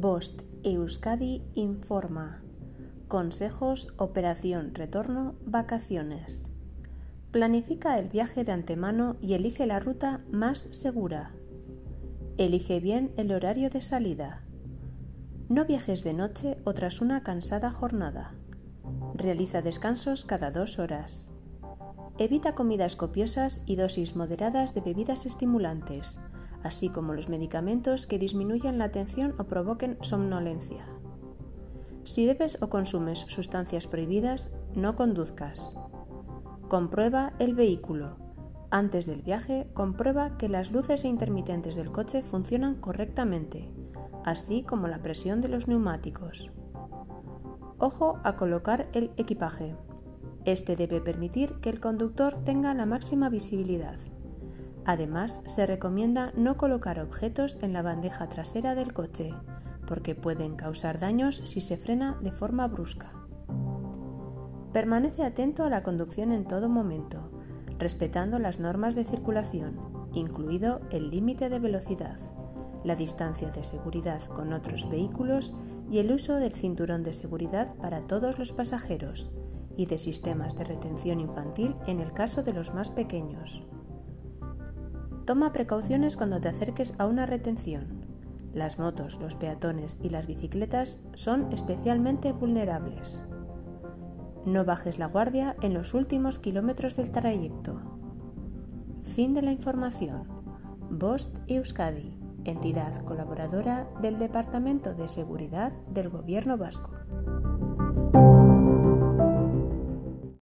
Bost Euskadi informa. Consejos Operación Retorno Vacaciones. Planifica el viaje de antemano y elige la ruta más segura. Elige bien el horario de salida. No viajes de noche o tras una cansada jornada. Realiza descansos cada dos horas. Evita comidas copiosas y dosis moderadas de bebidas estimulantes así como los medicamentos que disminuyan la atención o provoquen somnolencia. Si bebes o consumes sustancias prohibidas, no conduzcas. Comprueba el vehículo. Antes del viaje, comprueba que las luces intermitentes del coche funcionan correctamente, así como la presión de los neumáticos. Ojo a colocar el equipaje. Este debe permitir que el conductor tenga la máxima visibilidad. Además, se recomienda no colocar objetos en la bandeja trasera del coche, porque pueden causar daños si se frena de forma brusca. Permanece atento a la conducción en todo momento, respetando las normas de circulación, incluido el límite de velocidad, la distancia de seguridad con otros vehículos y el uso del cinturón de seguridad para todos los pasajeros y de sistemas de retención infantil en el caso de los más pequeños. Toma precauciones cuando te acerques a una retención. Las motos, los peatones y las bicicletas son especialmente vulnerables. No bajes la guardia en los últimos kilómetros del trayecto. Fin de la información. Bost Euskadi, entidad colaboradora del Departamento de Seguridad del Gobierno Vasco.